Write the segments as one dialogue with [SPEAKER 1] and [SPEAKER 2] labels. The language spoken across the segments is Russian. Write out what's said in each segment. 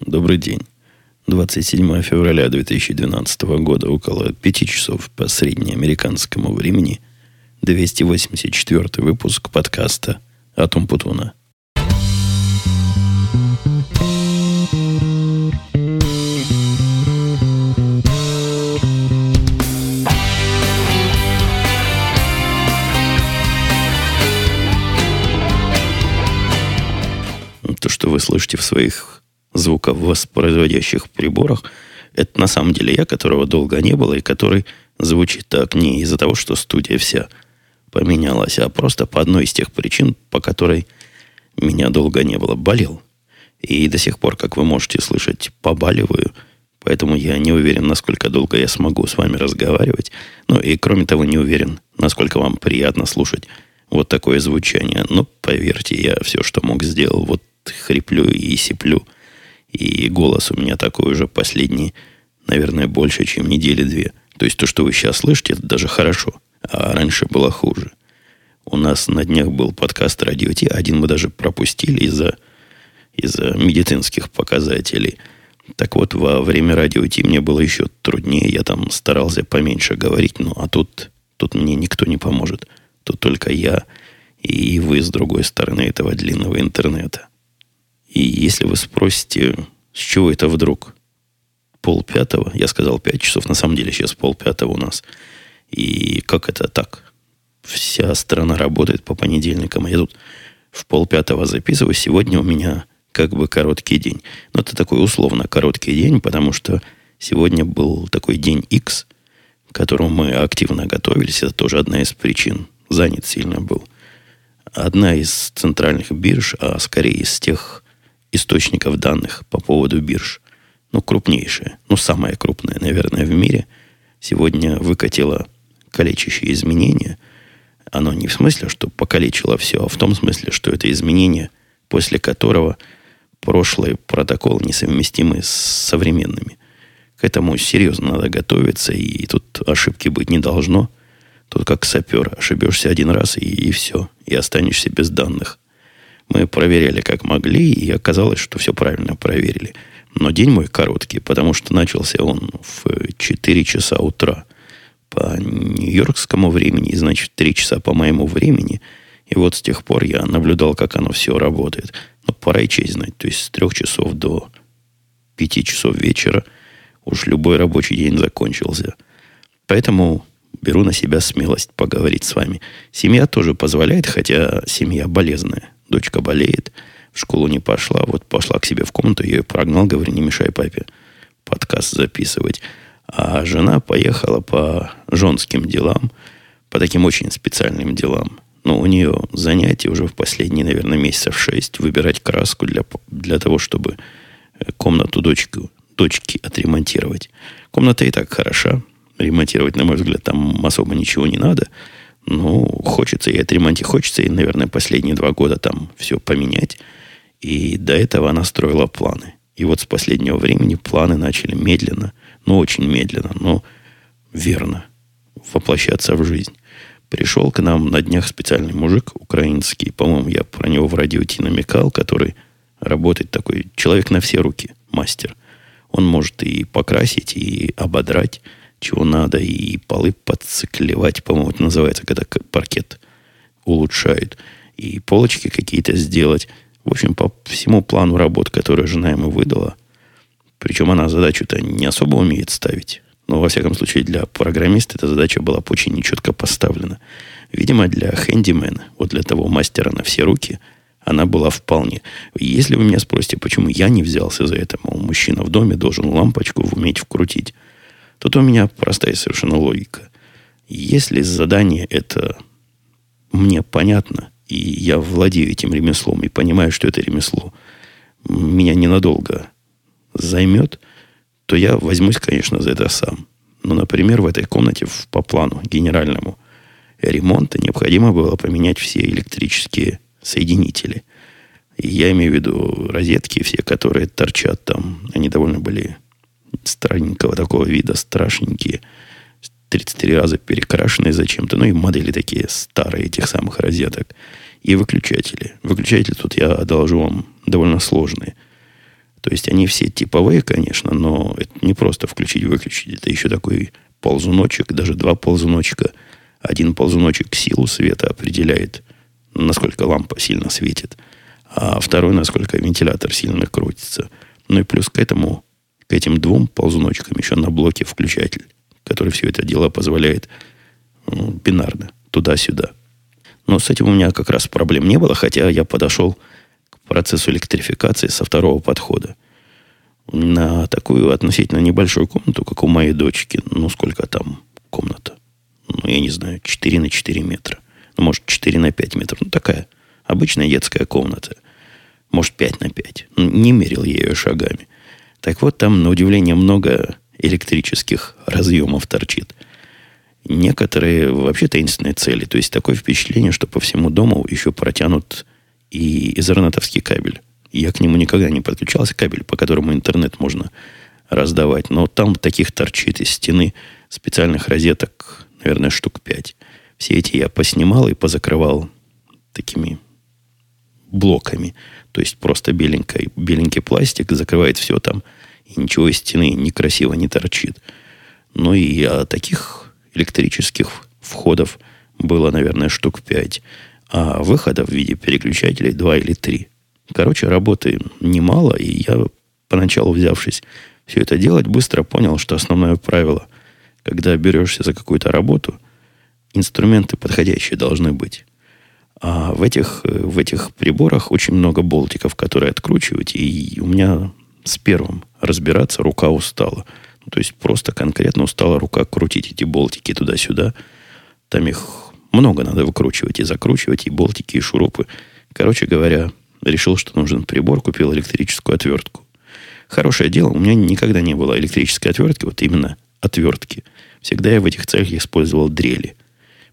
[SPEAKER 1] Добрый день. 27 февраля 2012 года, около 5 часов по среднеамериканскому времени, 284 выпуск подкаста «Атом Путуна». То, что вы слышите в своих звуковоспроизводящих приборах, это на самом деле я, которого долго не было, и который звучит так не из-за того, что студия вся поменялась, а просто по одной из тех причин, по которой меня долго не было. Болел. И до сих пор, как вы можете слышать, побаливаю. Поэтому я не уверен, насколько долго я смогу с вами разговаривать. Ну и кроме того, не уверен, насколько вам приятно слушать вот такое звучание. Но поверьте, я все, что мог, сделал. Вот хриплю и сиплю. И голос у меня такой уже последний, наверное, больше, чем недели две. То есть то, что вы сейчас слышите, это даже хорошо. А раньше было хуже. У нас на днях был подкаст «Радио Ти». Один мы даже пропустили из-за из-за медицинских показателей. Так вот, во время радио Ти мне было еще труднее. Я там старался поменьше говорить. Ну, а тут, тут мне никто не поможет. Тут только я и вы с другой стороны этого длинного интернета. И если вы спросите, с чего это вдруг пол пятого, я сказал пять часов, на самом деле сейчас пол пятого у нас. И как это так? Вся страна работает по понедельникам, а я тут в пол пятого записываю. Сегодня у меня как бы короткий день. Но это такой условно короткий день, потому что сегодня был такой день X, к которому мы активно готовились. Это тоже одна из причин. Занят сильно был. Одна из центральных бирж, а скорее из тех источников данных по поводу бирж, ну, крупнейшая, ну, самая крупная, наверное, в мире, сегодня выкатила калечащие изменения. Оно не в смысле, что покалечило все, а в том смысле, что это изменение, после которого прошлый протокол несовместимы с современными. К этому серьезно надо готовиться, и тут ошибки быть не должно. Тут как сапер, ошибешься один раз, и, и все, и останешься без данных. Мы проверяли как могли, и оказалось, что все правильно проверили. Но день мой короткий, потому что начался он в 4 часа утра по нью-йоркскому времени, и, значит, 3 часа по моему времени. И вот с тех пор я наблюдал, как оно все работает. Но пора и честь знать. То есть с 3 часов до 5 часов вечера уж любой рабочий день закончился. Поэтому беру на себя смелость поговорить с вами. Семья тоже позволяет, хотя семья болезная дочка болеет, в школу не пошла, вот пошла к себе в комнату, ее прогнал, говорю, не мешай папе подкаст записывать. А жена поехала по женским делам, по таким очень специальным делам. Но у нее занятие уже в последние, наверное, месяцев шесть выбирать краску для, для того, чтобы э, комнату дочки, дочки отремонтировать. Комната и так хороша. Ремонтировать, на мой взгляд, там особо ничего не надо. Ну, хочется и отремонтировать, хочется и, наверное, последние два года там все поменять. И до этого она строила планы. И вот с последнего времени планы начали медленно, ну, очень медленно, но верно воплощаться в жизнь. Пришел к нам на днях специальный мужик украинский, по-моему, я про него в радио Ти намекал, который работает такой человек на все руки, мастер. Он может и покрасить, и ободрать, чего надо, и полы подциклевать, по-моему, это называется, когда паркет улучшают, и полочки какие-то сделать. В общем, по всему плану работ, который жена ему выдала, причем она задачу-то не особо умеет ставить, но, во всяком случае, для программиста эта задача была очень нечетко поставлена. Видимо, для хэндимена, вот для того мастера на все руки, она была вполне. Если вы меня спросите, почему я не взялся за это, мол, мужчина в доме должен лампочку уметь вкрутить, Тут у меня простая совершенно логика. Если задание это мне понятно, и я владею этим ремеслом, и понимаю, что это ремесло меня ненадолго займет, то я возьмусь, конечно, за это сам. Но, например, в этой комнате по плану генеральному ремонта необходимо было поменять все электрические соединители. Я имею в виду розетки все, которые торчат там. Они довольно были странненького такого вида, страшненькие, 33 раза перекрашенные зачем-то, ну и модели такие старые этих самых розеток. И выключатели. Выключатели тут я одолжу вам довольно сложные. То есть они все типовые, конечно, но это не просто включить-выключить. Это еще такой ползуночек, даже два ползуночка. Один ползуночек силу света определяет, насколько лампа сильно светит, а второй, насколько вентилятор сильно крутится. Ну и плюс к этому, к этим двум ползуночкам еще на блоке включатель, который все это дело позволяет ну, бинарно, туда-сюда. Но с этим у меня как раз проблем не было, хотя я подошел к процессу электрификации со второго подхода. На такую относительно небольшую комнату, как у моей дочки, ну сколько там комната? Ну, я не знаю, 4 на 4 метра. Ну, может, 4 на 5 метров. Ну, такая обычная детская комната. Может, 5 на 5. Ну, не мерил я ее шагами. Так вот, там, на удивление, много электрических разъемов торчит некоторые вообще таинственные цели. То есть такое впечатление, что по всему дому еще протянут и изернетовский кабель. Я к нему никогда не подключался, кабель, по которому интернет можно раздавать. Но там таких торчит из стены специальных розеток, наверное, штук пять. Все эти я поснимал и позакрывал такими блоками. То есть просто беленький, беленький пластик закрывает все там. И ничего из стены некрасиво не торчит. Ну и а таких электрических входов было, наверное, штук 5, а выходов в виде переключателей 2 или 3. Короче, работы немало, и я, поначалу взявшись все это делать, быстро понял, что основное правило, когда берешься за какую-то работу, инструменты подходящие должны быть. А в этих, в этих приборах очень много болтиков, которые откручивать, и у меня с первым разбираться рука устала – то есть просто конкретно устала рука крутить эти болтики туда-сюда. Там их много надо выкручивать и закручивать, и болтики, и шурупы. Короче говоря, решил, что нужен прибор, купил электрическую отвертку. Хорошее дело, у меня никогда не было электрической отвертки, вот именно отвертки. Всегда я в этих целях использовал дрели.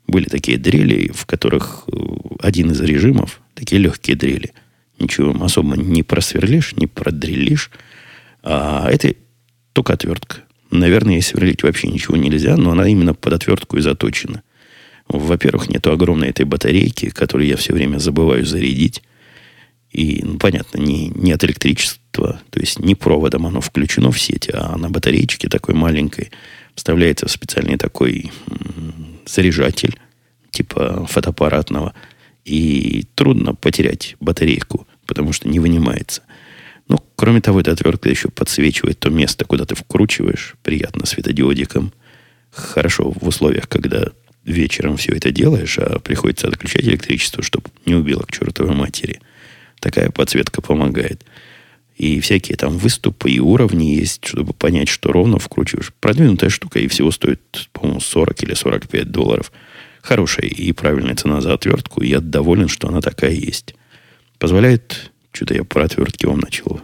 [SPEAKER 1] Были такие дрели, в которых э, один из режимов, такие легкие дрели. Ничего особо не просверлишь, не продрелишь. А это только отвертка. Наверное, если сверлить вообще ничего нельзя, но она именно под отвертку и заточена. Во-первых, нету огромной этой батарейки, которую я все время забываю зарядить. И, ну, понятно, не, не от электричества, то есть не проводом оно включено в сеть, а на батареечке такой маленькой вставляется специальный такой заряжатель, типа фотоаппаратного. И трудно потерять батарейку, потому что не вынимается. Ну, кроме того, эта отвертка еще подсвечивает то место, куда ты вкручиваешь, приятно светодиодиком. Хорошо в условиях, когда вечером все это делаешь, а приходится отключать электричество, чтобы не убило к чертовой матери. Такая подсветка помогает. И всякие там выступы и уровни есть, чтобы понять, что ровно вкручиваешь. Продвинутая штука и всего стоит, по-моему, 40 или 45 долларов. Хорошая и правильная цена за отвертку. Я доволен, что она такая есть. Позволяет что-то я про отвертки вам начал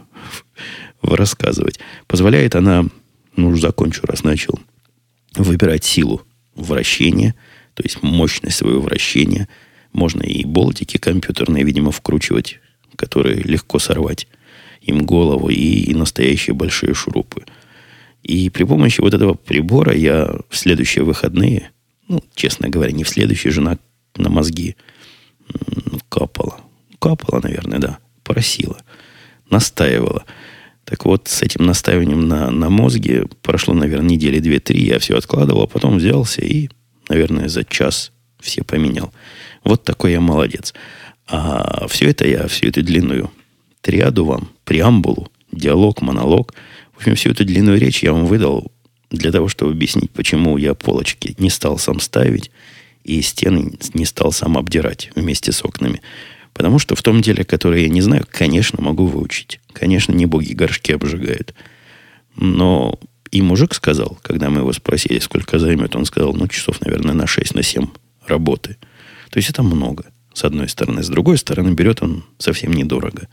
[SPEAKER 1] рассказывать. Позволяет она, ну, уже закончу, раз начал, выбирать силу вращения, то есть мощность своего вращения. Можно и болтики компьютерные, видимо, вкручивать, которые легко сорвать им голову, и, и настоящие большие шурупы. И при помощи вот этого прибора я в следующие выходные, ну, честно говоря, не в следующие, жена на мозги капала. Капала, наверное, да просила, настаивала. Так вот, с этим настаиванием на, на мозге прошло, наверное, недели две-три. Я все откладывал, а потом взялся и, наверное, за час все поменял. Вот такой я молодец. А все это я, всю эту длинную триаду вам, преамбулу, диалог, монолог, в общем, всю эту длинную речь я вам выдал для того, чтобы объяснить, почему я полочки не стал сам ставить и стены не стал сам обдирать вместе с окнами. Потому что в том деле, которое я не знаю, конечно, могу выучить. Конечно, не боги горшки обжигают. Но и мужик сказал, когда мы его спросили, сколько займет, он сказал, ну, часов, наверное, на 6, на 7 работы. То есть это много, с одной стороны. С другой стороны, берет он совсем недорого.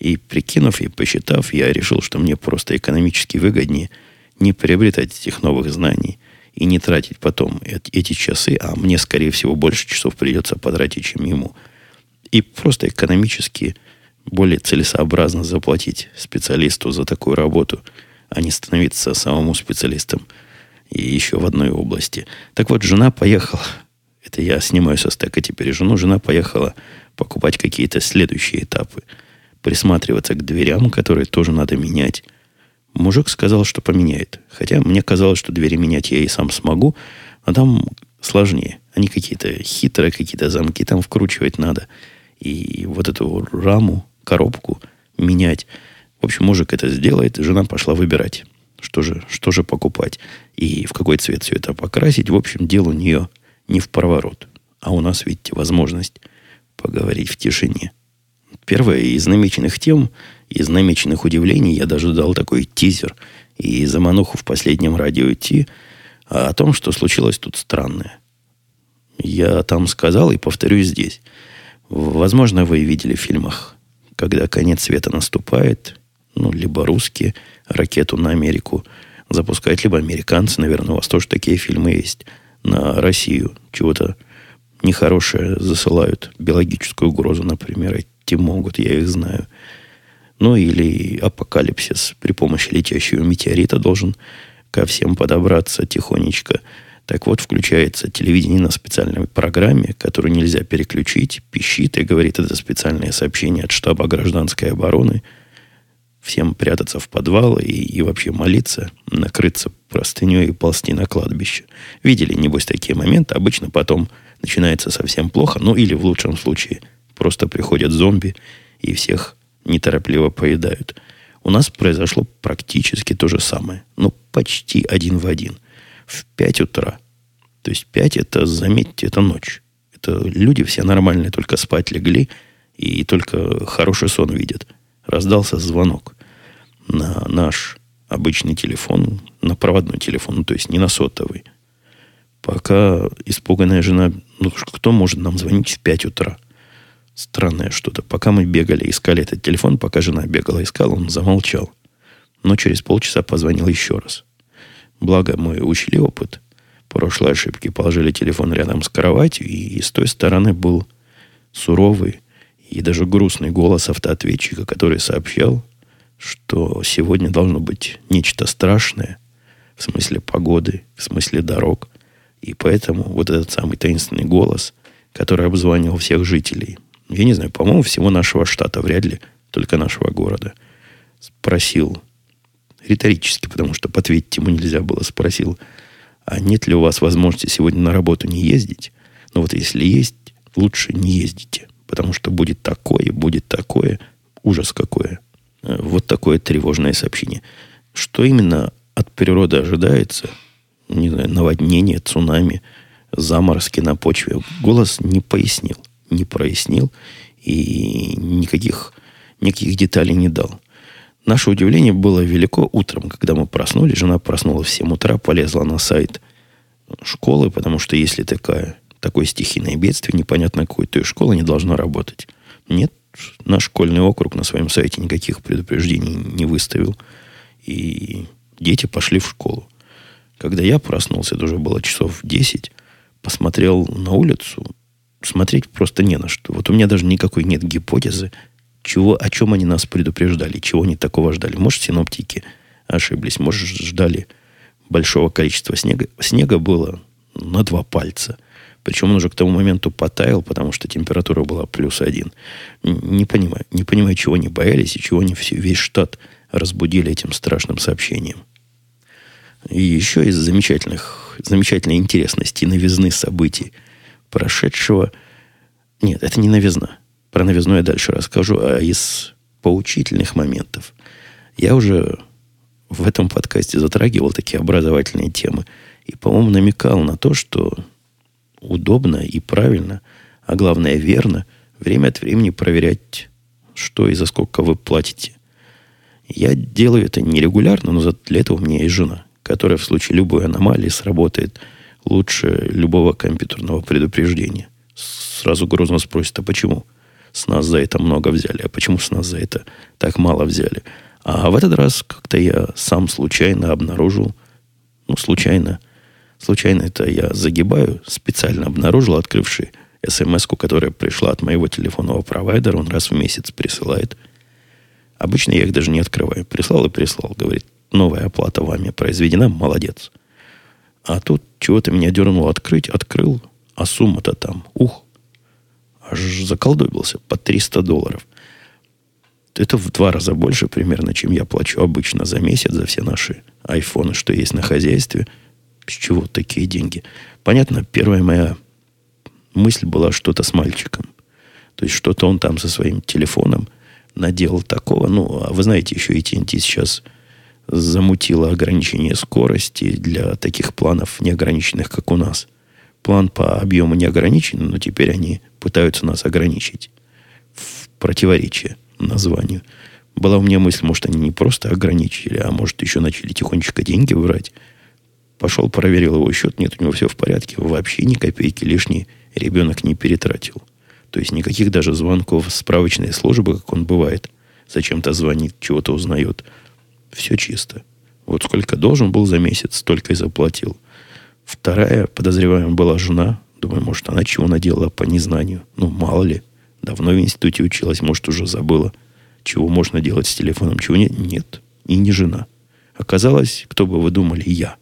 [SPEAKER 1] И прикинув и посчитав, я решил, что мне просто экономически выгоднее не приобретать этих новых знаний и не тратить потом эти часы, а мне, скорее всего, больше часов придется потратить, чем ему – и просто экономически более целесообразно заплатить специалисту за такую работу, а не становиться самому специалистом и еще в одной области. Так вот, жена поехала, это я снимаю со стека теперь жену, жена поехала покупать какие-то следующие этапы. присматриваться к дверям, которые тоже надо менять. Мужик сказал, что поменяет. Хотя мне казалось, что двери менять я и сам смогу, а там сложнее. Они какие-то хитрые, какие-то замки там вкручивать надо. И вот эту раму, коробку менять. В общем, мужик это сделает, жена пошла выбирать, что же, что же покупать и в какой цвет все это покрасить. В общем, дело у нее не в проворот. А у нас, видите, возможность поговорить в тишине. Первая из намеченных тем, из намеченных удивлений, я даже дал такой тизер и замануху в последнем радио идти о том, что случилось тут странное. Я там сказал и повторю здесь. Возможно, вы видели в фильмах, когда конец света наступает, ну, либо русские ракету на Америку запускают, либо американцы, наверное, у вас тоже такие фильмы есть, на Россию чего-то нехорошее засылают, биологическую угрозу, например, эти могут, я их знаю. Ну, или апокалипсис при помощи летящего метеорита должен ко всем подобраться тихонечко. Так вот, включается телевидение на специальной программе, которую нельзя переключить, пищит и говорит, это специальное сообщение от штаба гражданской обороны. Всем прятаться в подвал и, и вообще молиться, накрыться простыней и ползти на кладбище. Видели, небось, такие моменты. Обычно потом начинается совсем плохо, ну или в лучшем случае просто приходят зомби и всех неторопливо поедают. У нас произошло практически то же самое. Ну, почти один в один – в 5 утра. То есть 5 это, заметьте, это ночь. Это люди все нормальные, только спать легли и только хороший сон видят. Раздался звонок на наш обычный телефон, на проводной телефон, ну, то есть не на сотовый. Пока испуганная жена, ну кто может нам звонить в 5 утра? Странное что-то. Пока мы бегали, искали этот телефон, пока жена бегала, искала, он замолчал. Но через полчаса позвонил еще раз. Благо мы учили опыт прошлой ошибки. Положили телефон рядом с кроватью, и с той стороны был суровый и даже грустный голос автоответчика, который сообщал, что сегодня должно быть нечто страшное в смысле погоды, в смысле дорог. И поэтому вот этот самый таинственный голос, который обзванивал всех жителей, я не знаю, по-моему, всего нашего штата, вряд ли только нашего города, спросил, риторически, потому что ответить ему нельзя было, спросил, а нет ли у вас возможности сегодня на работу не ездить? Но вот если есть, лучше не ездите, потому что будет такое, будет такое, ужас какое. Э, вот такое тревожное сообщение. Что именно от природы ожидается? Не знаю, наводнение, цунами, заморозки на почве. Голос не пояснил, не прояснил и никаких, никаких деталей не дал. Наше удивление было велико утром, когда мы проснулись. Жена проснулась в 7 утра, полезла на сайт школы, потому что если такая, такое стихийное бедствие, непонятно какой, то и школа не должна работать. Нет, наш школьный округ на своем сайте никаких предупреждений не выставил. И дети пошли в школу. Когда я проснулся, это уже было часов 10, посмотрел на улицу, смотреть просто не на что. Вот у меня даже никакой нет гипотезы, чего, о чем они нас предупреждали, чего они такого ждали. Может, синоптики ошиблись, может, ждали большого количества снега. Снега было на два пальца. Причем он уже к тому моменту потаял, потому что температура была плюс один. Не понимаю, не понимаю, чего они боялись и чего они весь штат разбудили этим страшным сообщением. И еще из замечательных, замечательной интересности новизны событий прошедшего... Нет, это не новизна. Про новизну я дальше расскажу, а из поучительных моментов. Я уже в этом подкасте затрагивал такие образовательные темы. И, по-моему, намекал на то, что удобно и правильно, а главное верно, время от времени проверять, что и за сколько вы платите. Я делаю это нерегулярно, но для этого у меня есть жена, которая в случае любой аномалии сработает лучше любого компьютерного предупреждения. Сразу грозно спросит, а почему? с нас за это много взяли, а почему с нас за это так мало взяли. А в этот раз как-то я сам случайно обнаружил, ну, случайно, случайно это я загибаю, специально обнаружил, открывший смс которая пришла от моего телефонного провайдера, он раз в месяц присылает. Обычно я их даже не открываю. Прислал и прислал. Говорит, новая оплата вами произведена, молодец. А тут чего-то меня дернуло открыть, открыл, а сумма-то там, ух, аж заколдобился, по 300 долларов. Это в два раза больше примерно, чем я плачу обычно за месяц за все наши айфоны, что есть на хозяйстве. С чего такие деньги? Понятно, первая моя мысль была что-то с мальчиком. То есть что-то он там со своим телефоном наделал такого. Ну, а вы знаете, еще и TNT сейчас замутила ограничение скорости для таких планов неограниченных, как у нас. План по объему не ограничен, но теперь они пытаются нас ограничить в противоречие названию. Была у меня мысль, может, они не просто ограничили, а может, еще начали тихонечко деньги брать. Пошел, проверил его счет, нет, у него все в порядке, вообще ни копейки лишней ребенок не перетратил. То есть никаких даже звонков справочной службы, как он бывает, зачем-то звонит, чего-то узнает. Все чисто. Вот сколько должен был за месяц, столько и заплатил. Вторая, подозреваемая, была жена. Думаю, может, она чего наделала по незнанию. Ну, мало ли. Давно в институте училась, может, уже забыла. Чего можно делать с телефоном, чего нет. Нет. И не жена. Оказалось, кто бы вы думали, я.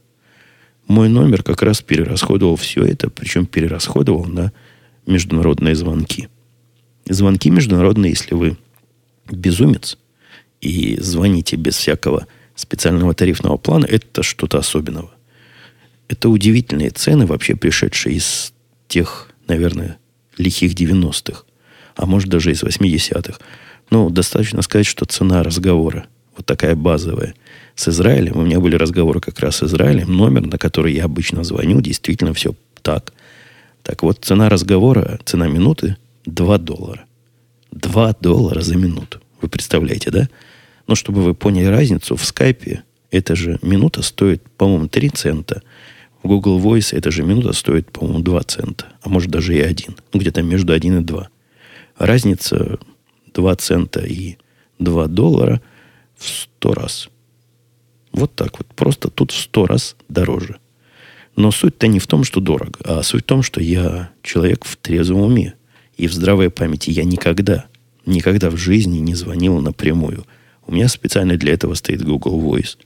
[SPEAKER 1] Мой номер как раз перерасходовал все это, причем перерасходовал на международные звонки. Звонки международные, если вы безумец и звоните без всякого специального тарифного плана, это что-то особенного. Это удивительные цены, вообще пришедшие из тех, наверное, лихих 90-х, а может даже из 80-х. Ну, достаточно сказать, что цена разговора, вот такая базовая, с Израилем, у меня были разговоры как раз с Израилем, номер, на который я обычно звоню, действительно все так. Так вот, цена разговора, цена минуты 2 доллара. 2 доллара за минуту. Вы представляете, да? Но чтобы вы поняли разницу, в скайпе эта же минута стоит, по-моему, 3 цента. В Google Voice эта же минута стоит, по-моему, 2 цента. А может даже и 1. Ну, где-то между 1 и 2. Разница 2 цента и 2 доллара в 100 раз. Вот так вот. Просто тут в 100 раз дороже. Но суть-то не в том, что дорого, а суть в том, что я человек в трезвом уме. И в здравой памяти я никогда, никогда в жизни не звонил напрямую. У меня специально для этого стоит Google Voice.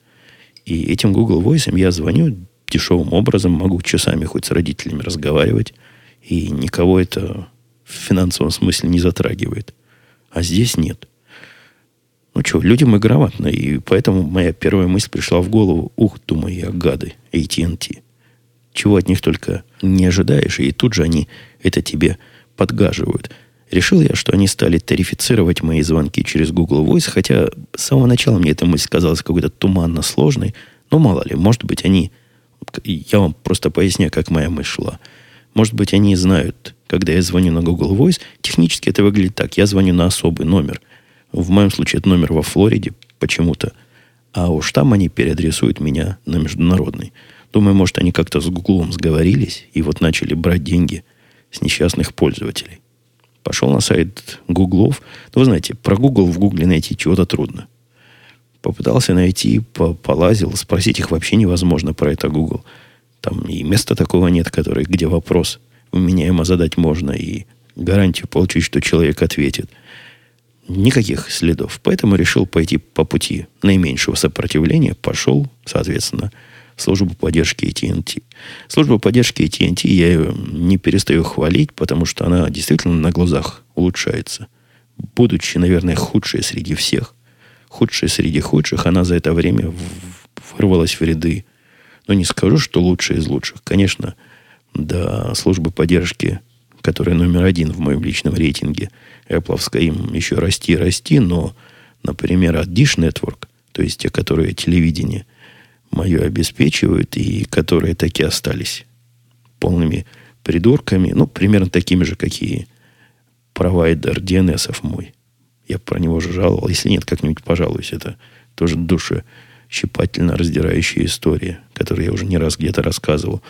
[SPEAKER 1] И этим Google Voice я звоню дешевым образом, могу часами хоть с родителями разговаривать, и никого это в финансовом смысле не затрагивает. А здесь нет. Ну что, люди мы грамотные, и поэтому моя первая мысль пришла в голову. Ух, думаю я, гады, AT&T чего от них только не ожидаешь, и тут же они это тебе подгаживают. Решил я, что они стали тарифицировать мои звонки через Google Voice, хотя с самого начала мне эта мысль казалась какой-то туманно сложной, но мало ли, может быть, они... Я вам просто поясню, как моя мысль шла. Может быть, они знают, когда я звоню на Google Voice, технически это выглядит так. Я звоню на особый номер. В моем случае это номер во Флориде почему-то. А уж там они переадресуют меня на международный. Думаю, может, они как-то с Гуглом сговорились и вот начали брать деньги с несчастных пользователей. Пошел на сайт Гуглов. Ну, вы знаете, про Google в Гугле найти чего-то трудно. Попытался найти, полазил. Спросить их вообще невозможно про это Google. Там и места такого нет, который, где вопрос вменяемо задать можно и гарантию получить, что человек ответит. Никаких следов. Поэтому решил пойти по пути наименьшего сопротивления. Пошел, соответственно, службу поддержки AT&T. Служба поддержки AT&T я ее не перестаю хвалить, потому что она действительно на глазах улучшается. Будучи, наверное, худшей среди всех, худшей среди худших, она за это время вырвалась в ряды. Но не скажу, что лучшая из лучших. Конечно, до службы поддержки, которая номер один в моем личном рейтинге, Apple им еще расти и расти, но, например, от Dish Network, то есть те, которые телевидение – мое обеспечивают, и которые такие остались полными придурками, ну, примерно такими же, какие провайдер DNS мой. Я про него же жаловал. Если нет, как-нибудь пожалуюсь. Это тоже душещипательно раздирающая история, которую я уже не раз где-то рассказывал.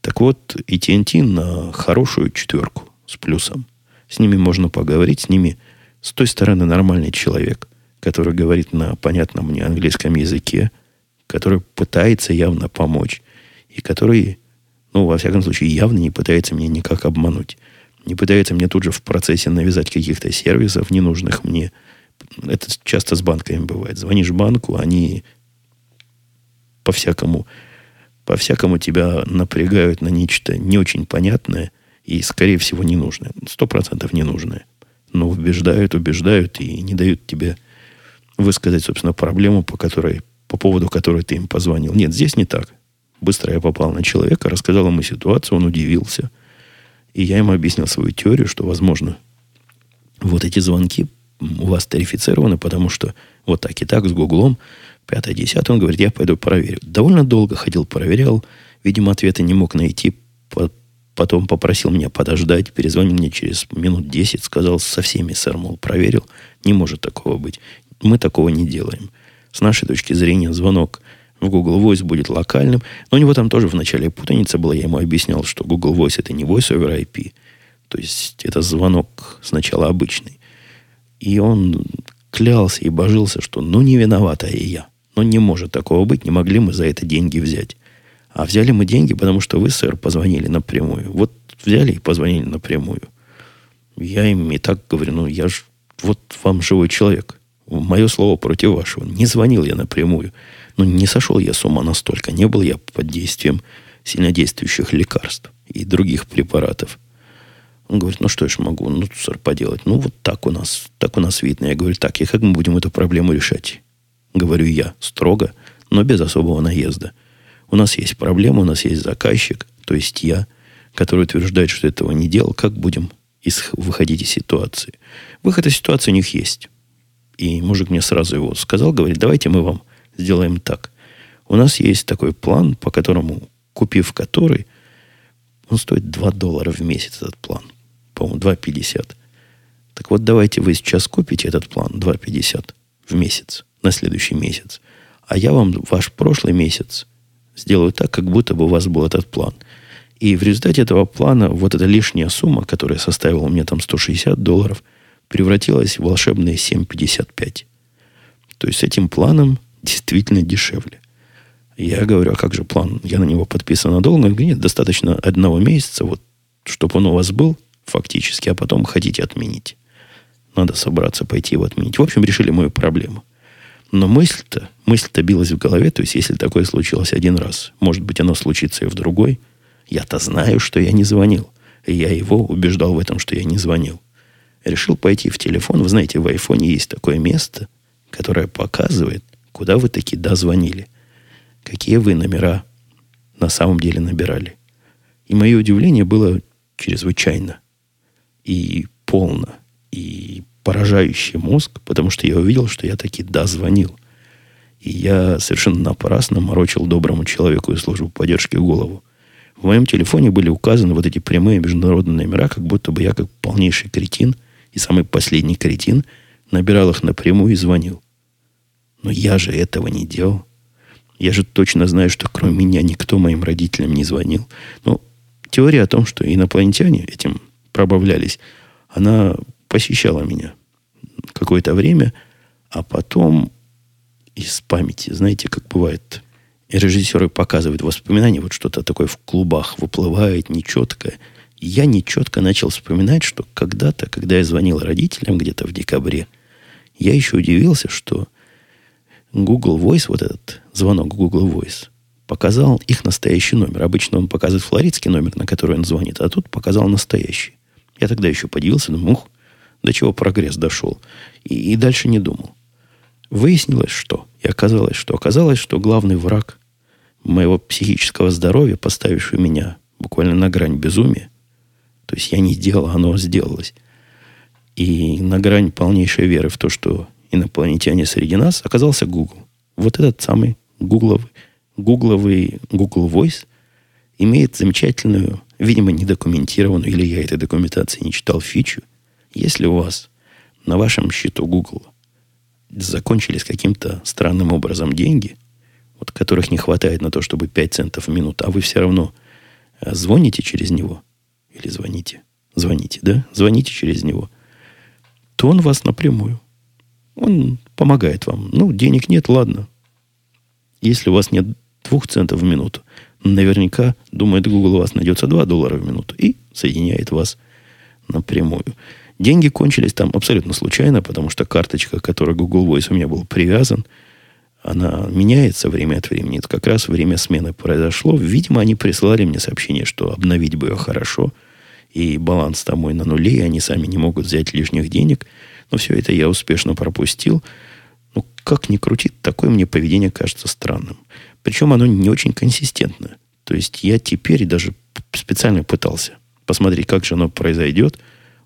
[SPEAKER 1] Так вот, и TNT на хорошую четверку с плюсом. С ними можно поговорить, с ними с той стороны нормальный человек, который говорит на понятном мне английском языке – который пытается явно помочь. И который, ну, во всяком случае, явно не пытается меня никак обмануть. Не пытается мне тут же в процессе навязать каких-то сервисов, ненужных мне. Это часто с банками бывает. Звонишь банку, они по-всякому, по-всякому тебя напрягают на нечто не очень понятное и, скорее всего, ненужное. Сто процентов ненужное. но убеждают, убеждают и не дают тебе высказать, собственно, проблему, по которой, по поводу которой ты им позвонил. Нет, здесь не так. Быстро я попал на человека, рассказал ему ситуацию, он удивился. И я ему объяснил свою теорию, что, возможно, вот эти звонки у вас тарифицированы, потому что вот так и так с Гуглом, пятое, десятое, он говорит, я пойду проверю. Довольно долго ходил, проверял, видимо, ответа не мог найти, потом попросил меня подождать, перезвонил мне через минут десять, сказал, со всеми, сэр, мол, проверил, не может такого быть. Мы такого не делаем. С нашей точки зрения звонок в Google Voice будет локальным, но у него там тоже в начале путаница была, я ему объяснял, что Google Voice это не Voice over IP, то есть это звонок сначала обычный. И он клялся и божился, что ну не виновата и я. Но не может такого быть, не могли мы за это деньги взять. А взяли мы деньги, потому что вы, сэр, позвонили напрямую. Вот взяли и позвонили напрямую. Я им и так говорю, ну я ж вот вам живой человек. Мое слово против вашего. Не звонил я напрямую. Ну, не сошел я с ума настолько. Не был я под действием сильнодействующих лекарств и других препаратов. Он говорит, ну что ж могу, ну, сэр, поделать. Ну, вот так у нас, так у нас видно. Я говорю, так, и как мы будем эту проблему решать? Говорю я, строго, но без особого наезда. У нас есть проблема, у нас есть заказчик, то есть я, который утверждает, что этого не делал. Как будем из, выходить из ситуации? Выход из ситуации у них есть. И мужик мне сразу его сказал, говорит, давайте мы вам сделаем так. У нас есть такой план, по которому, купив который, он стоит 2 доллара в месяц, этот план по-моему, 2,50. Так вот, давайте вы сейчас купите этот план 2,50 в месяц, на следующий месяц. А я вам ваш прошлый месяц сделаю так, как будто бы у вас был этот план. И в результате этого плана вот эта лишняя сумма, которая составила мне там 160 долларов, превратилась в волшебные 7,55. То есть этим планом действительно дешевле. Я говорю, а как же план? Я на него подписан надолго. Нет, достаточно одного месяца, вот, чтобы он у вас был, фактически, а потом хотите отменить. Надо собраться, пойти его отменить. В общем, решили мою проблему. Но мысль-то, мысль-то билась в голове, то есть если такое случилось один раз, может быть, оно случится и в другой. Я-то знаю, что я не звонил. И я его убеждал в этом, что я не звонил. Решил пойти в телефон. Вы знаете, в айфоне есть такое место, которое показывает, куда вы таки дозвонили. Какие вы номера на самом деле набирали. И мое удивление было чрезвычайно и полно, и поражающий мозг, потому что я увидел, что я таки дозвонил. И я совершенно напрасно морочил доброму человеку из службы поддержки голову. В моем телефоне были указаны вот эти прямые международные номера, как будто бы я как полнейший кретин и самый последний кретин набирал их напрямую и звонил. Но я же этого не делал. Я же точно знаю, что кроме меня никто моим родителям не звонил. Но теория о том, что инопланетяне этим пробавлялись, она посещала меня какое-то время, а потом из памяти, знаете, как бывает, режиссеры показывают воспоминания, вот что-то такое в клубах выплывает, нечеткое. Я нечетко начал вспоминать, что когда-то, когда я звонил родителям где-то в декабре, я еще удивился, что Google Voice, вот этот звонок Google Voice, показал их настоящий номер. Обычно он показывает флоридский номер, на который он звонит, а тут показал настоящий. Я тогда еще подивился, думаю, ух, до чего прогресс дошел. И, и дальше не думал. Выяснилось, что. И оказалось, что. Оказалось, что главный враг моего психического здоровья, поставивший меня буквально на грань безумия, то есть я не делал, оно сделалось, и на грань полнейшей веры в то, что инопланетяне среди нас, оказался Google. Вот этот самый гугловый, гугловый Google Voice имеет замечательную видимо, недокументированную, или я этой документации не читал фичу, если у вас на вашем счету Google закончились каким-то странным образом деньги, вот которых не хватает на то, чтобы 5 центов в минуту, а вы все равно э, звоните через него, или звоните, звоните, да, звоните через него, то он вас напрямую. Он помогает вам. Ну, денег нет, ладно. Если у вас нет двух центов в минуту, наверняка думает Google, у вас найдется 2 доллара в минуту и соединяет вас напрямую. Деньги кончились там абсолютно случайно, потому что карточка, к которой Google Voice у меня был привязан, она меняется время от времени. Это как раз время смены произошло. Видимо, они прислали мне сообщение, что обновить бы ее хорошо. и баланс там мой на нуле, и они сами не могут взять лишних денег. Но все это я успешно пропустил. Ну, как ни крутит, такое мне поведение кажется странным. Причем оно не очень консистентное. То есть я теперь даже специально пытался посмотреть, как же оно произойдет.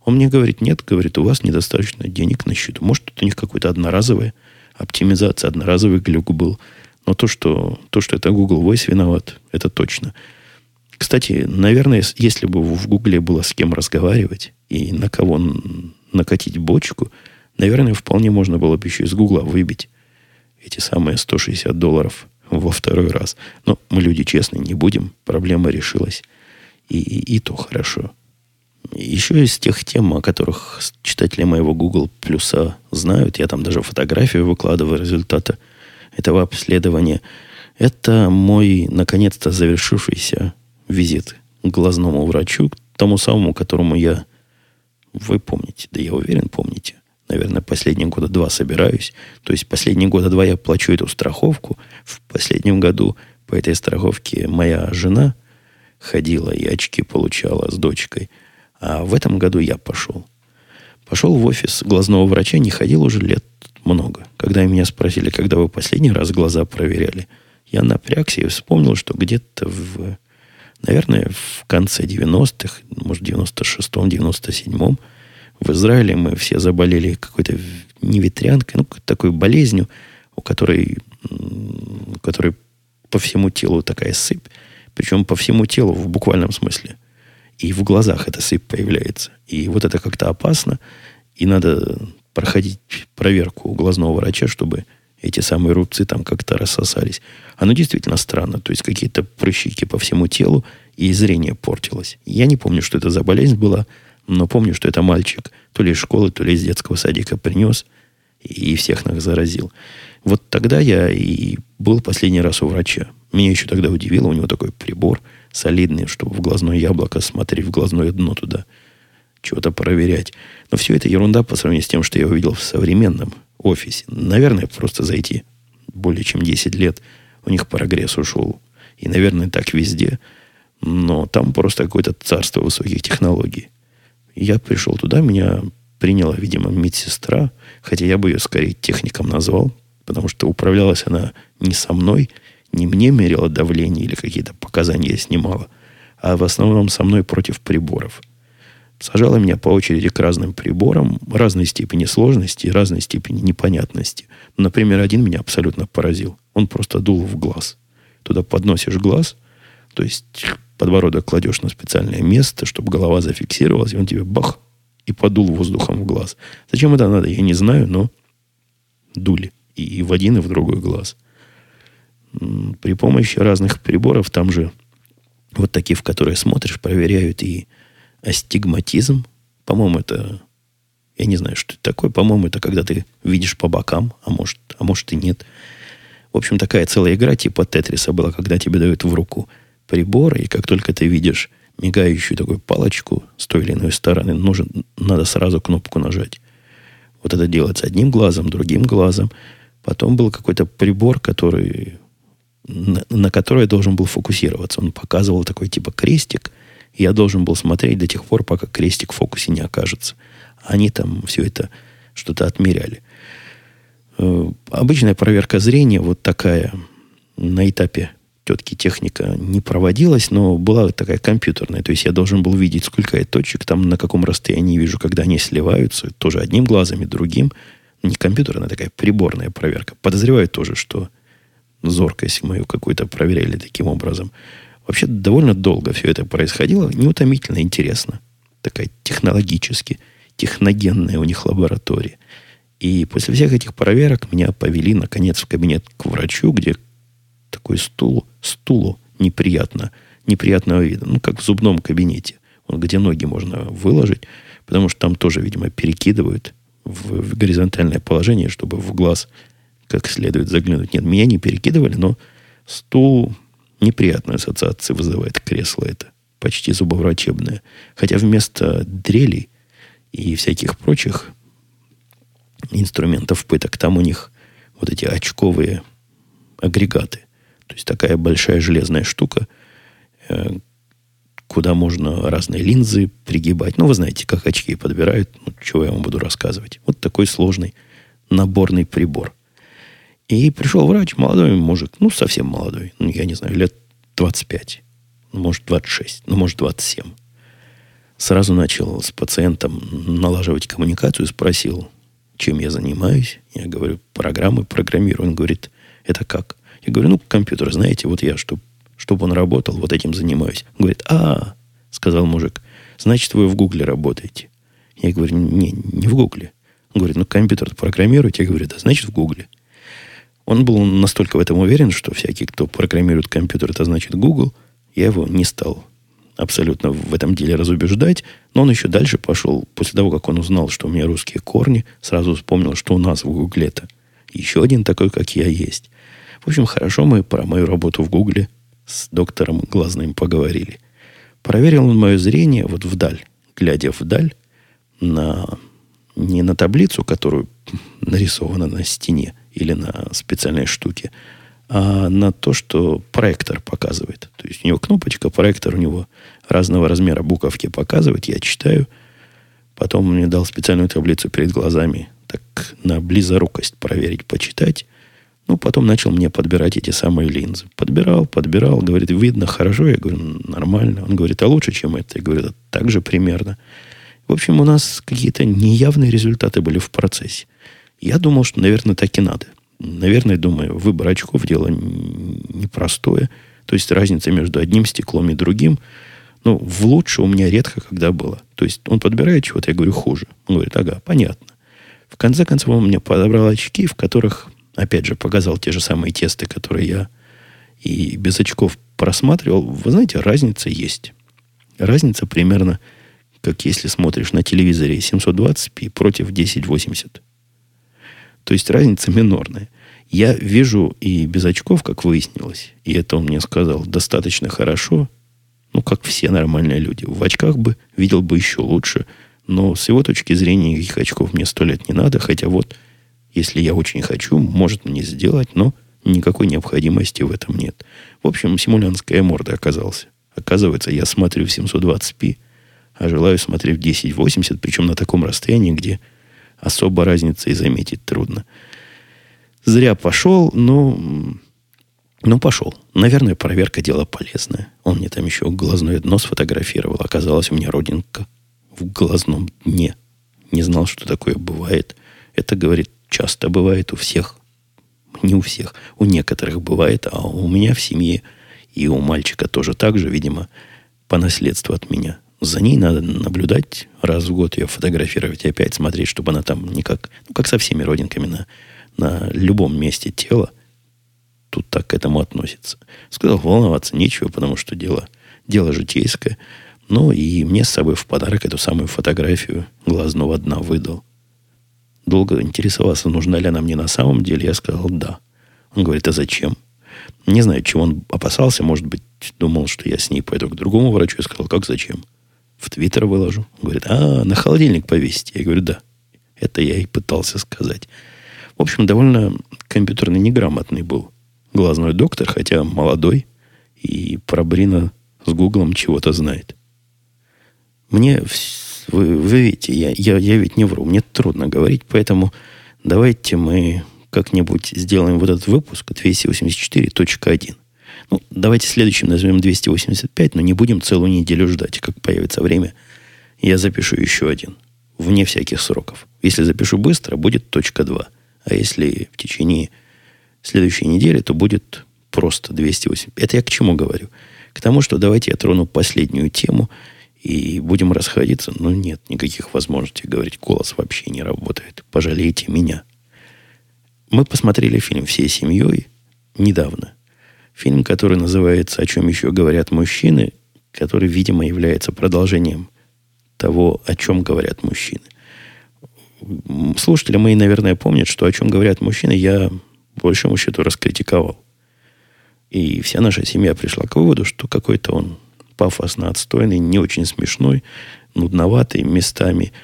[SPEAKER 1] Он мне говорит, нет, говорит, у вас недостаточно денег на счету. Может, тут у них какой-то одноразовая оптимизация, одноразовый глюк был. Но то, что, то, что это Google Voice виноват, это точно. Кстати, наверное, если бы в Гугле было с кем разговаривать и на кого накатить бочку, наверное, вполне можно было бы еще из Гугла выбить эти самые 160 долларов во второй раз. Но мы люди честные, не будем. Проблема решилась. И, и, и то хорошо. Еще из тех тем, о которых читатели моего Google Плюса знают, я там даже фотографию выкладываю результата этого обследования, это мой, наконец-то, завершившийся визит к глазному врачу, к тому самому, которому я... Вы помните, да я уверен, помните. Наверное, последние года два собираюсь. То есть последние года два я плачу эту страховку. В последнем году по этой страховке моя жена ходила и очки получала с дочкой. А в этом году я пошел. Пошел в офис глазного врача, не ходил уже лет много. Когда меня спросили, когда вы последний раз глаза проверяли, я напрягся и вспомнил, что где-то в наверное, в конце 90-х, может, в 96-м, 97-м, в Израиле мы все заболели какой-то не ветрянкой, ну, такой болезнью, у которой, у которой по всему телу такая сыпь, причем по всему телу в буквальном смысле. И в глазах эта сыпь появляется. И вот это как-то опасно, и надо проходить проверку у глазного врача, чтобы эти самые рубцы там как-то рассосались. Оно действительно странно. То есть какие-то прыщики по всему телу, и зрение портилось. Я не помню, что это за болезнь была, но помню, что это мальчик то ли из школы, то ли из детского садика принес и всех нас заразил. Вот тогда я и был последний раз у врача. Меня еще тогда удивило, у него такой прибор солидный, чтобы в глазное яблоко смотреть, в глазное дно туда чего-то проверять. Но все это ерунда по сравнению с тем, что я увидел в современном офисе. Наверное, просто зайти более чем 10 лет у них прогресс ушел. И, наверное, так везде. Но там просто какое-то царство высоких технологий. Я пришел туда, меня приняла, видимо, медсестра, хотя я бы ее скорее техником назвал, потому что управлялась она не со мной, не мне мерила давление или какие-то показания снимала, а в основном со мной против приборов – сажала меня по очереди к разным приборам разной степени сложности и разной степени непонятности. Например, один меня абсолютно поразил. Он просто дул в глаз. Туда подносишь глаз, то есть подбородок кладешь на специальное место, чтобы голова зафиксировалась, и он тебе бах, и подул воздухом в глаз. Зачем это надо, я не знаю, но дули. И в один, и в другой глаз. При помощи разных приборов, там же вот такие, в которые смотришь, проверяют и астигматизм. По-моему, это... Я не знаю, что это такое. По-моему, это когда ты видишь по бокам, а может, а может и нет. В общем, такая целая игра типа Тетриса была, когда тебе дают в руку прибор, и как только ты видишь мигающую такую палочку с той или иной стороны, нужен, надо сразу кнопку нажать. Вот это делается одним глазом, другим глазом. Потом был какой-то прибор, который, на, на который я должен был фокусироваться. Он показывал такой типа крестик – я должен был смотреть до тех пор, пока крестик в фокусе не окажется. Они там все это что-то отмеряли. Э, обычная проверка зрения, вот такая, на этапе тетки техника не проводилась, но была такая компьютерная. То есть я должен был видеть, сколько я точек, там на каком расстоянии вижу, когда они сливаются. Тоже одним глазом и другим. Не компьютерная, такая приборная проверка. Подозреваю тоже, что зоркость мою какую-то проверяли таким образом. Вообще довольно долго все это происходило. Неутомительно интересно. Такая технологически, техногенная у них лаборатория. И после всех этих проверок меня повели, наконец, в кабинет к врачу, где такой стул, стулу неприятно, неприятного вида. Ну, как в зубном кабинете. где ноги можно выложить, потому что там тоже, видимо, перекидывают в, в горизонтальное положение, чтобы в глаз как следует заглянуть. Нет, меня не перекидывали, но стул неприятную ассоциацию вызывает кресло это. Почти зубоврачебное. Хотя вместо дрелей и всяких прочих инструментов пыток, там у них вот эти очковые агрегаты. То есть такая большая железная штука, э, куда можно разные линзы пригибать. Ну, вы знаете, как очки подбирают. Ну, чего я вам буду рассказывать. Вот такой сложный наборный прибор. И пришел врач, молодой мужик, ну, совсем молодой, ну, я не знаю, лет 25, ну, может, 26, ну, может, 27. Сразу начал с пациентом налаживать коммуникацию, спросил, чем я занимаюсь. Я говорю, программы программирую. Он говорит, это как? Я говорю, ну, компьютер, знаете, вот я, чтобы чтоб он работал, вот этим занимаюсь. Он говорит, а, сказал мужик, значит, вы в Гугле работаете. Я говорю, не, не в Гугле. Он говорит, ну, компьютер программируете? Я говорю, да, значит, в Гугле. Он был настолько в этом уверен, что всякий, кто программирует компьютер, это значит Google. Я его не стал абсолютно в этом деле разубеждать. Но он еще дальше пошел. После того, как он узнал, что у меня русские корни, сразу вспомнил, что у нас в Гугле-то еще один такой, как я, есть. В общем, хорошо мы про мою работу в Гугле с доктором Глазным поговорили. Проверил он мое зрение вот вдаль, глядя вдаль на не на таблицу, которую нарисована на стене или на специальной штуке, а на то, что проектор показывает. То есть у него кнопочка, проектор у него разного размера буковки показывает, я читаю. Потом он мне дал специальную таблицу перед глазами, так на близорукость проверить, почитать. Ну, потом начал мне подбирать эти самые линзы. Подбирал, подбирал, говорит, видно хорошо. Я говорю, нормально. Он говорит, а лучше, чем это? Я говорю, да так же примерно. В общем, у нас какие-то неявные результаты были в процессе. Я думал, что, наверное, так и надо. Наверное, думаю, выбор очков дело непростое. То есть разница между одним стеклом и другим, ну, в лучше у меня редко когда было. То есть он подбирает чего-то, я говорю, хуже. Он говорит, ага, понятно. В конце концов, он мне подобрал очки, в которых, опять же, показал те же самые тесты, которые я и без очков просматривал. Вы знаете, разница есть. Разница примерно как если смотришь на телевизоре 720p против 1080. То есть разница минорная. Я вижу и без очков, как выяснилось, и это он мне сказал, достаточно хорошо, ну, как все нормальные люди. В очках бы видел бы еще лучше, но с его точки зрения никаких очков мне сто лет не надо, хотя вот, если я очень хочу, может мне сделать, но никакой необходимости в этом нет. В общем, симулянская морда оказался. Оказывается, я смотрю в 720p, а желаю смотреть в 1080, причем на таком расстоянии, где особо разницы и заметить трудно. Зря пошел, но... Ну, пошел. Наверное, проверка дело полезное. Он мне там еще глазное дно сфотографировал. Оказалось, у меня родинка в глазном дне. Не знал, что такое бывает. Это, говорит, часто бывает у всех. Не у всех. У некоторых бывает, а у меня в семье и у мальчика тоже так же, видимо, по наследству от меня за ней надо наблюдать раз в год, ее фотографировать и опять смотреть, чтобы она там не как, ну, как со всеми родинками на, на любом месте тела тут так к этому относится. Сказал, волноваться нечего, потому что дело, дело житейское. Ну, и мне с собой в подарок эту самую фотографию глазного дна выдал. Долго интересовался, нужна ли она мне на самом деле. Я сказал, да. Он говорит, а зачем? Не знаю, чего он опасался. Может быть, думал, что я с ней пойду к другому врачу. Я сказал, как зачем? В Твиттер выложу. Говорит, а, на холодильник повесить. Я говорю, да. Это я и пытался сказать. В общем, довольно компьютерно неграмотный был глазной доктор, хотя молодой, и про Брина с Гуглом чего-то знает. Мне, вы, вы видите, я, я, я ведь не вру, мне трудно говорить, поэтому давайте мы как-нибудь сделаем вот этот выпуск 284.1. Ну, давайте следующим назовем 285, но не будем целую неделю ждать, как появится время. Я запишу еще один. Вне всяких сроков. Если запишу быстро, будет точка 2. А если в течение следующей недели, то будет просто 208. Это я к чему говорю? К тому, что давайте я трону последнюю тему и будем расходиться. Но нет никаких возможностей говорить. Голос вообще не работает. Пожалейте меня. Мы посмотрели фильм всей семьей недавно. Фильм, который называется «О чем еще говорят мужчины», который, видимо, является продолжением того, о чем говорят мужчины. Слушатели мои, наверное, помнят, что о чем говорят мужчины, я большему счету раскритиковал. И вся наша семья пришла к выводу, что какой-то он пафосно отстойный, не очень смешной, нудноватый местами,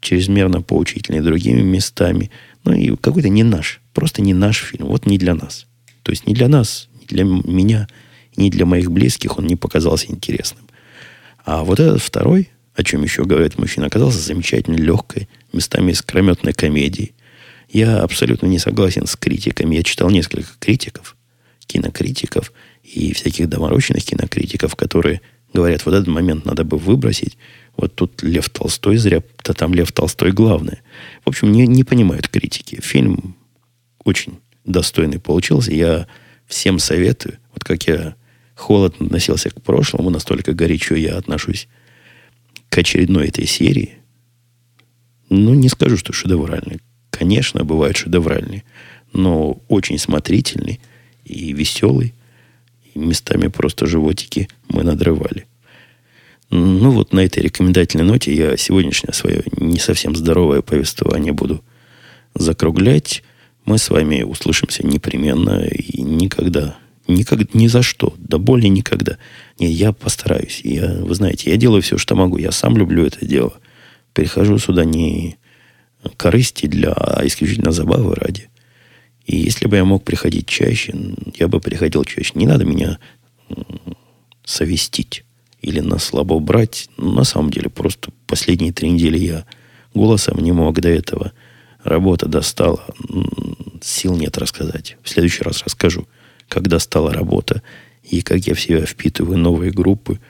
[SPEAKER 1] чрезмерно поучительный другими местами. Ну и какой-то не наш, просто не наш фильм. Вот не для нас. То есть не для нас для меня, ни для моих близких он не показался интересным. А вот этот второй, о чем еще говорит мужчина, оказался замечательно легкой, местами искрометной комедией. Я абсолютно не согласен с критиками. Я читал несколько критиков, кинокритиков и всяких доморощенных кинокритиков, которые говорят, вот этот момент надо бы выбросить. Вот тут Лев Толстой зря, то там Лев Толстой главное. В общем, не, не понимают критики. Фильм очень достойный получился. Я всем советую. Вот как я холодно относился к прошлому, настолько горячо я отношусь к очередной этой серии. Ну, не скажу, что шедевральный. Конечно, бывает шедевральный, но очень смотрительный и веселый. И местами просто животики мы надрывали. Ну вот на этой рекомендательной ноте я сегодняшнее свое не совсем здоровое повествование буду закруглять. Мы с вами услышимся непременно и никогда, никогда, ни за что, да более никогда. Не, я постараюсь. Я, вы знаете, я делаю все, что могу. Я сам люблю это дело. Прихожу сюда не корысти для, а исключительно забавы ради. И если бы я мог приходить чаще, я бы приходил чаще. Не надо меня совестить или на слабо брать. На самом деле, просто последние три недели я голосом не мог до этого. Работа достала. Сил нет рассказать. В следующий раз расскажу, когда стала работа, и как я в себя впитываю новые группы,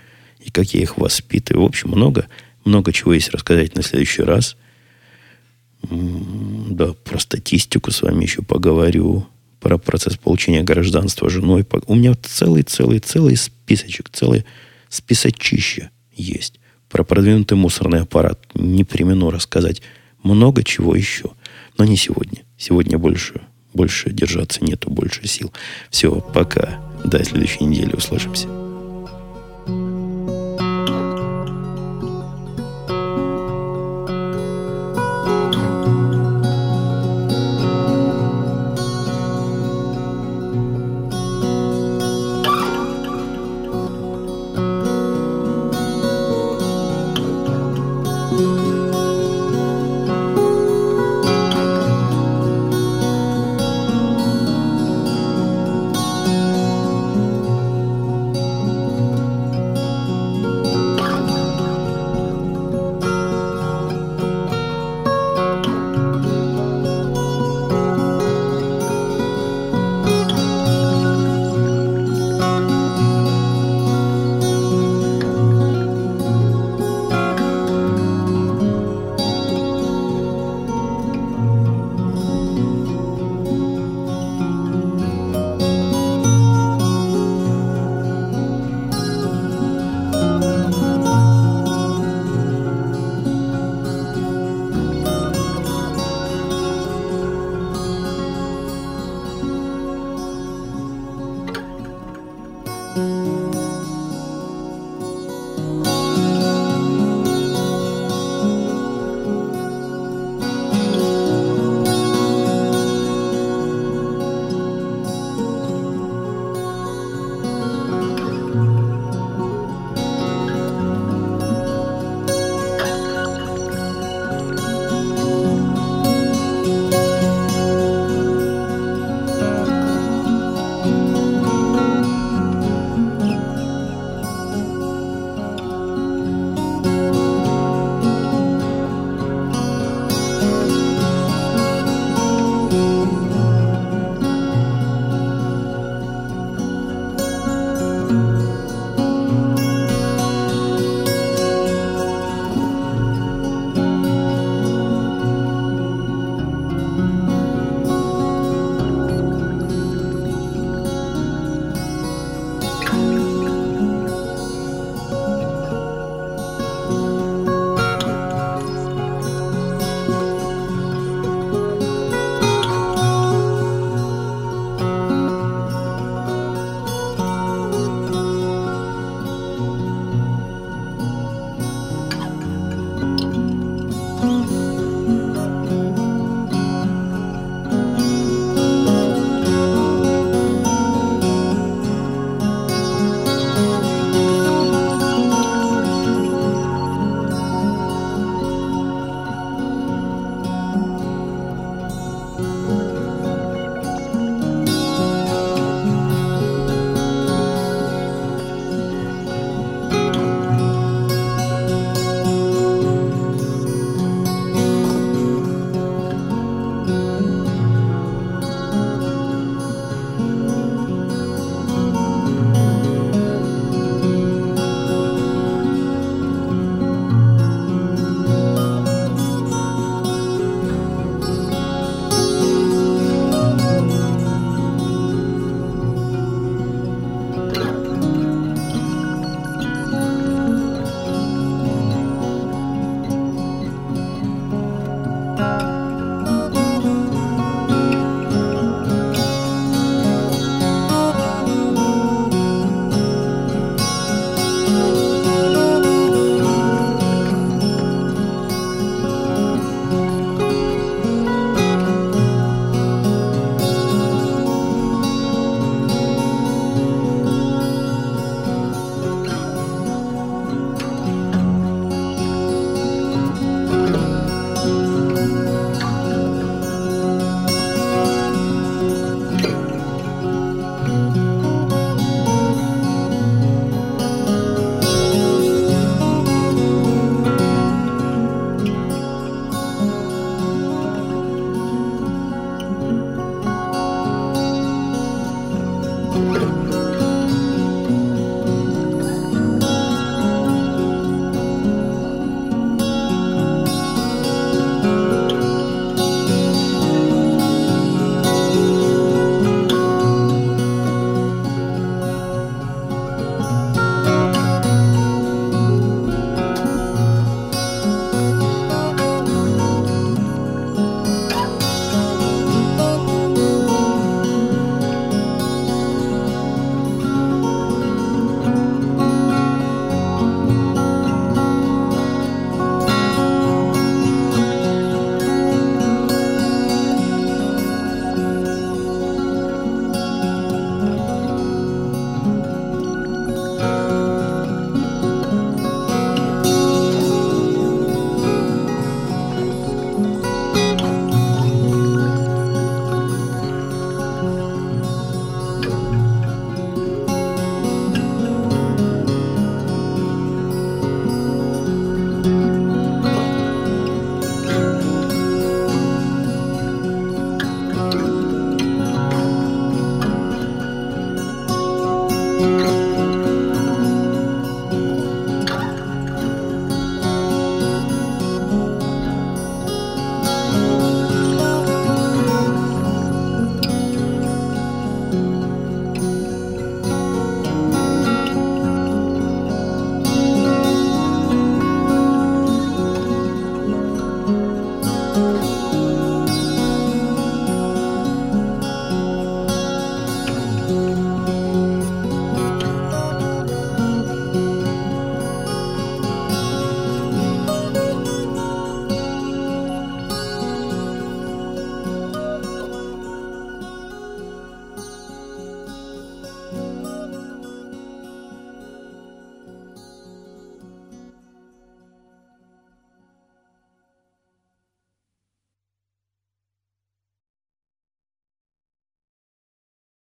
[SPEAKER 1] и как я их воспитываю. В общем, много, много чего есть рассказать на следующий раз. Да, про статистику с вами еще поговорю, про процесс получения гражданства женой. У меня целый-целый-целый списочек, целый списочище есть. Про продвинутый мусорный аппарат не примену рассказать. Много чего еще. Но не сегодня. Сегодня больше, больше держаться нету, больше сил. Все, пока. До следующей недели услышимся.